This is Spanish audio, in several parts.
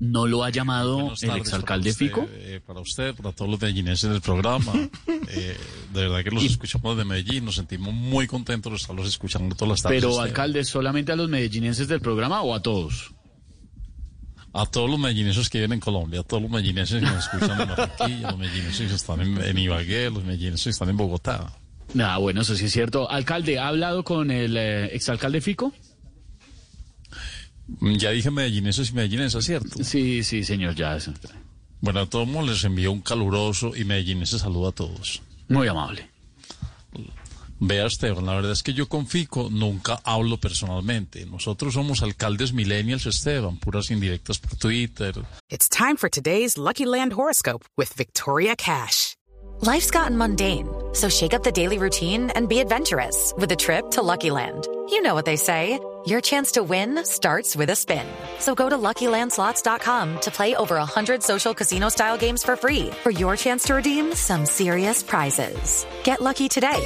¿No lo ha llamado el exalcalde para usted, Fico? eh, para usted, para todos los medellineses del programa. Eh, de verdad que los escuchamos de Medellín, nos sentimos muy contentos de estarlos escuchando todas las tardes. Pero, alcalde, ¿solamente a los medellinenses del programa o a todos? A todos los medellineses que viven en Colombia, a todos los medellineses que nos escuchan en Barranquilla, los medellineses que están en, en Ibagué, los medellineses que están en Bogotá. Ah, bueno, eso sí es cierto. Alcalde, ¿ha hablado con el eh, exalcalde Fico? Ya dije medellineses y medellinesas, ¿cierto? Sí, sí, señor, ya. eso. Bueno, a todos les envío un caluroso y medellinense saludo a todos. Muy amable. Vea, Esteban, la verdad es que yo con Fico nunca hablo personalmente. Nosotros somos alcaldes millennials, Esteban, puras indirectas por Twitter, It's time for today's Lucky Land horoscope with Victoria Cash. Life's gotten mundane, so shake up the daily routine and be adventurous with a trip to Lucky Land. You know what they say. Your chance to win starts with a spin. So go to LuckyLandSlots.com to play over 100 social casino-style games for free for your chance to redeem some serious prizes. Get lucky today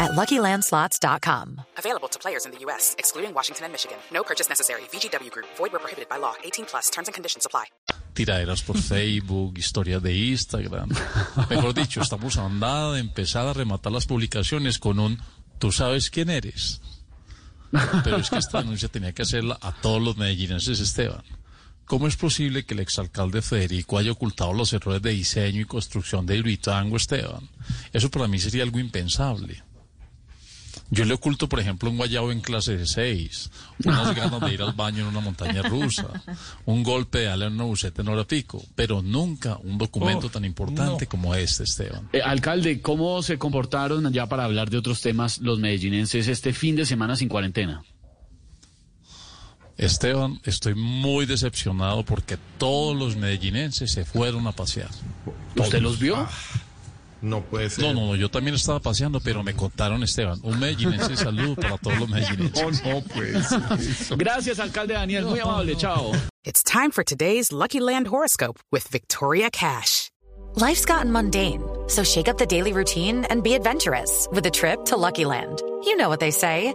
at LuckyLandSlots.com. Available to players in the U.S., excluding Washington and Michigan. No purchase necessary. VGW Group, void were prohibited by law. 18 plus terms and conditions apply. tiraderas por Facebook, historias de Instagram. Mejor dicho, estamos a nada de empezar a rematar las publicaciones con un ¿tú sabes quién eres? Pero es que esta denuncia tenía que hacerla a todos los medellinenses, Esteban. ¿Cómo es posible que el exalcalde Federico haya ocultado los errores de diseño y construcción de Hidroituango, Esteban? Eso para mí sería algo impensable. Yo le oculto, por ejemplo, un guayabo en clase de 6, unas ganas de ir al baño en una montaña rusa, un golpe de ala en una buceta en hora pico, pero nunca un documento tan importante como este, Esteban. Eh, alcalde, ¿cómo se comportaron ya para hablar de otros temas los medellinenses este fin de semana sin cuarentena? Esteban, estoy muy decepcionado porque todos los medellinenses se fueron a pasear. ¿Usted los vio? No puede ser. No, no, no, yo también estaba paseando, pero me contaron, Esteban, un medellinense saludo para todos los medellinenses. No, no puede ser. eso. Gracias, alcalde Daniel. Muy amable. Chao. It's time for today's Lucky Land horoscope with Victoria Cash. Life's gotten mundane, so shake up the daily routine and be adventurous with a trip to Lucky Land. You know what they say.